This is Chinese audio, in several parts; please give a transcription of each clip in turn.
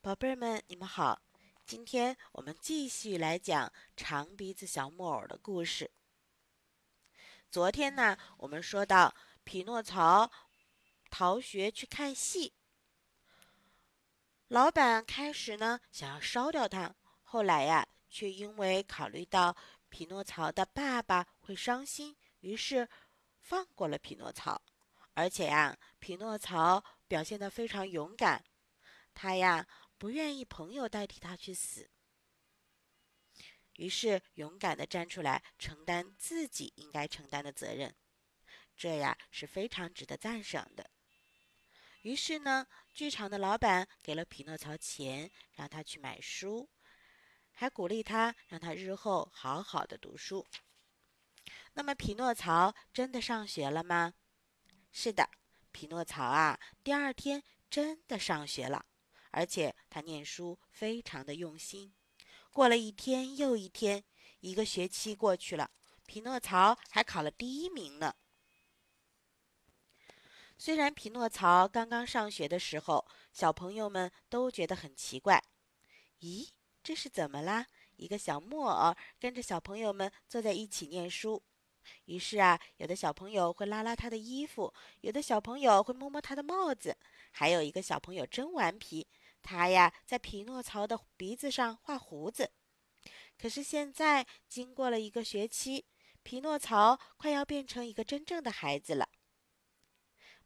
宝贝儿们，你们好！今天我们继续来讲长鼻子小木偶的故事。昨天呢，我们说到匹诺曹逃学去看戏，老板开始呢想要烧掉他，后来呀，却因为考虑到匹诺曹的爸爸会伤心，于是放过了匹诺曹。而且呀，匹诺曹表现得非常勇敢，他呀。不愿意朋友代替他去死，于是勇敢的站出来承担自己应该承担的责任，这呀是非常值得赞赏的。于是呢，剧场的老板给了匹诺曹钱，让他去买书，还鼓励他让他日后好好的读书。那么，匹诺曹真的上学了吗？是的，匹诺曹啊，第二天真的上学了。而且他念书非常的用心。过了一天又一天，一个学期过去了，匹诺曹还考了第一名呢。虽然匹诺曹刚刚上学的时候，小朋友们都觉得很奇怪。咦，这是怎么啦？一个小木偶跟着小朋友们坐在一起念书。于是啊，有的小朋友会拉拉他的衣服，有的小朋友会摸摸他的帽子，还有一个小朋友真顽皮。他呀，在匹诺曹的鼻子上画胡子。可是现在，经过了一个学期，匹诺曹快要变成一个真正的孩子了。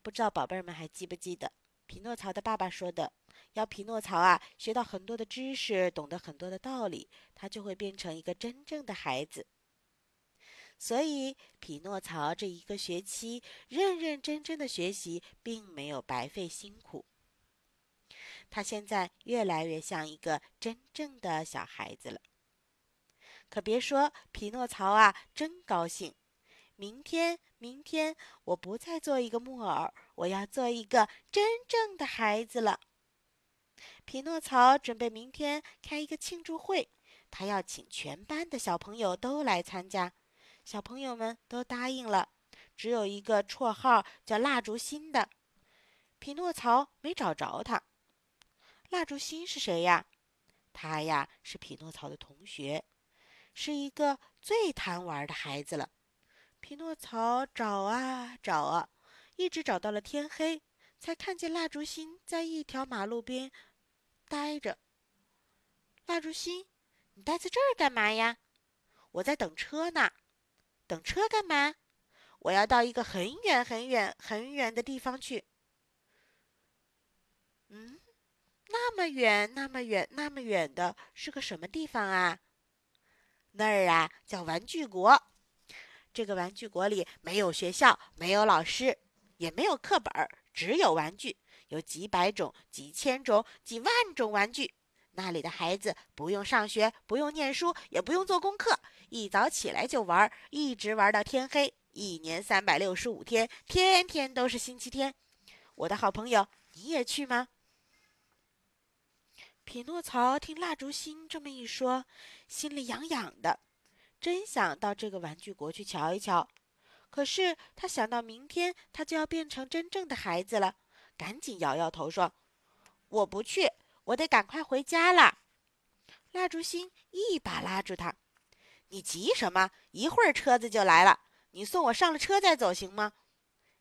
不知道宝贝儿们还记不记得，匹诺曹的爸爸说的，要匹诺曹啊学到很多的知识，懂得很多的道理，他就会变成一个真正的孩子。所以，匹诺曹这一个学期认认真真的学习，并没有白费辛苦。他现在越来越像一个真正的小孩子了。可别说，匹诺曹啊，真高兴！明天，明天，我不再做一个木偶，我要做一个真正的孩子了。匹诺曹准备明天开一个庆祝会，他要请全班的小朋友都来参加。小朋友们都答应了，只有一个绰号叫蜡烛心的，匹诺曹没找着他。蜡烛心是谁呀？他呀是匹诺曹的同学，是一个最贪玩的孩子了。匹诺曹找啊找啊，一直找到了天黑，才看见蜡烛心在一条马路边呆着。蜡烛心，你待在这儿干嘛呀？我在等车呢。等车干嘛？我要到一个很远很远很远的地方去。嗯。那么远，那么远，那么远的是个什么地方啊？那儿啊，叫玩具国。这个玩具国里没有学校，没有老师，也没有课本，只有玩具，有几百种、几千种、几万种玩具。那里的孩子不用上学，不用念书，也不用做功课，一早起来就玩，一直玩到天黑。一年三百六十五天，天天都是星期天。我的好朋友，你也去吗？匹诺曹听蜡烛心这么一说，心里痒痒的，真想到这个玩具国去瞧一瞧。可是他想到明天他就要变成真正的孩子了，赶紧摇摇头说：“我不去，我得赶快回家了。”蜡烛心一把拉住他：“你急什么？一会儿车子就来了，你送我上了车再走行吗？”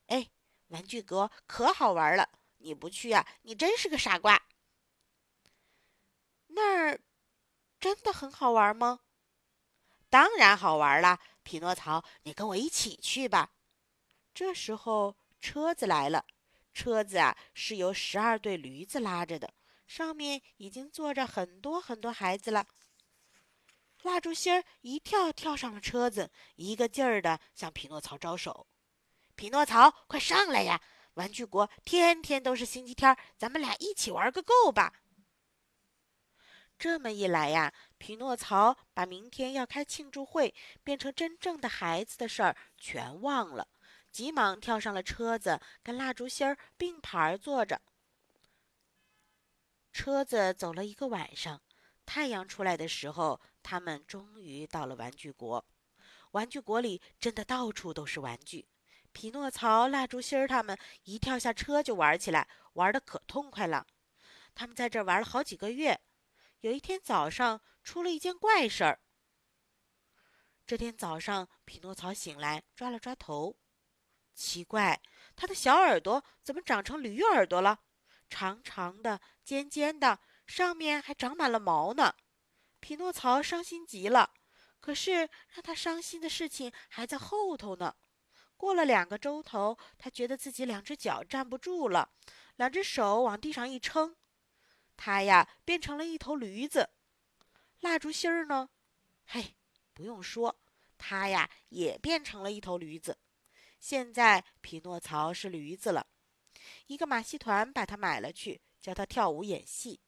哎，玩具国可好玩了，你不去啊？你真是个傻瓜。那儿真的很好玩吗？当然好玩了，匹诺曹，你跟我一起去吧。这时候车子来了，车子啊是由十二对驴子拉着的，上面已经坐着很多很多孩子了。蜡烛心儿一跳跳上了车子，一个劲儿的向匹诺曹招手：“匹诺曹，快上来呀！玩具国天天都是星期天，咱们俩一起玩个够吧。”这么一来呀，匹诺曹把明天要开庆祝会、变成真正的孩子的事儿全忘了，急忙跳上了车子，跟蜡烛心儿并排坐着。车子走了一个晚上，太阳出来的时候，他们终于到了玩具国。玩具国里真的到处都是玩具，匹诺曹、蜡烛心儿他们一跳下车就玩起来，玩的可痛快了。他们在这玩了好几个月。有一天早上，出了一件怪事儿。这天早上，匹诺曹醒来，抓了抓头，奇怪，他的小耳朵怎么长成驴耳朵了？长长的，尖尖的，上面还长满了毛呢。匹诺曹伤心极了。可是让他伤心的事情还在后头呢。过了两个钟头，他觉得自己两只脚站不住了，两只手往地上一撑，他呀变成了一头驴子。蜡烛芯儿呢？嘿，不用说，他呀也变成了一头驴子。现在匹诺曹是驴子了。一个马戏团把他买了去，教他跳舞演戏。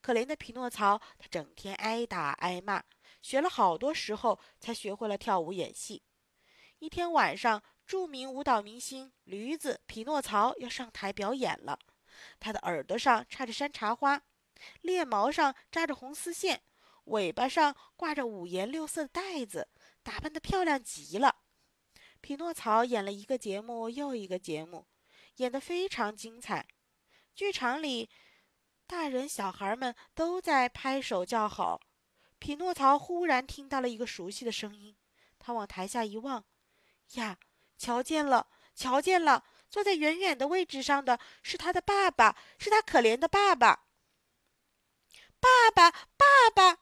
可怜的匹诺曹，他整天挨打挨骂。学了好多时候，才学会了跳舞演戏。一天晚上，著名舞蹈明星驴子匹诺曹要上台表演了。他的耳朵上插着山茶花，猎毛上扎着红丝线，尾巴上挂着五颜六色的带子，打扮得漂亮极了。匹诺曹演了一个节目又一个节目，演得非常精彩。剧场里，大人小孩们都在拍手叫好。匹诺曹忽然听到了一个熟悉的声音，他往台下一望，呀，瞧见了，瞧见了！坐在远远的位置上的是他的爸爸，是他可怜的爸爸。爸爸，爸爸！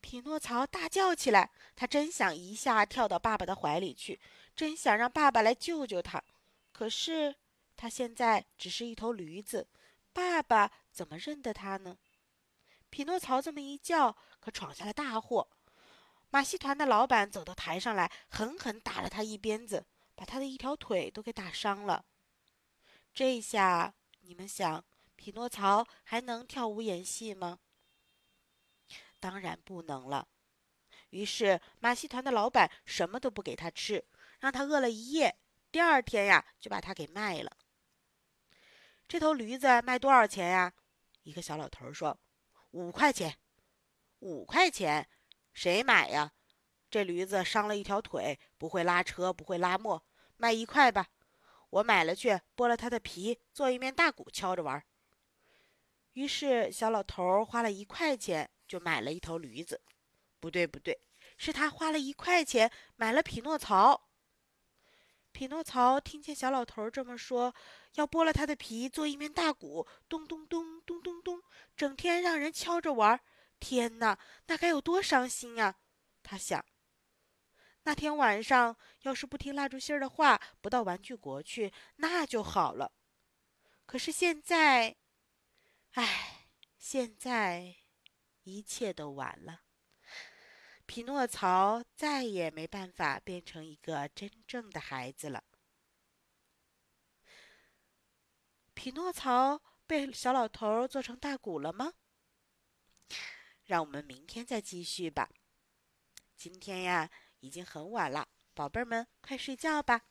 匹诺曹大叫起来，他真想一下跳到爸爸的怀里去，真想让爸爸来救救他。可是他现在只是一头驴子，爸爸怎么认得他呢？匹诺曹这么一叫，可闯下了大祸。马戏团的老板走到台上来，狠狠打了他一鞭子，把他的一条腿都给打伤了。这下你们想，匹诺曹还能跳舞演戏吗？当然不能了。于是马戏团的老板什么都不给他吃，让他饿了一夜。第二天呀，就把他给卖了。这头驴子卖多少钱呀？一个小老头说。五块钱，五块钱，谁买呀？这驴子伤了一条腿，不会拉车，不会拉磨，卖一块吧。我买了去，剥了它的皮，做一面大鼓，敲着玩。于是小老头花了一块钱就买了一头驴子。不对，不对，是他花了一块钱买了匹诺曹。匹诺曹听见小老头这么说，要剥了他的皮做一面大鼓，咚咚咚咚咚咚，整天让人敲着玩。天哪，那该有多伤心呀！他想。那天晚上要是不听蜡烛芯的话，不到玩具国去，那就好了。可是现在，唉，现在一切都晚了。匹诺曹再也没办法变成一个真正的孩子了。匹诺曹被小老头做成大鼓了吗？让我们明天再继续吧。今天呀，已经很晚了，宝贝儿们，快睡觉吧。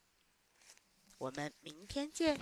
我们明天见。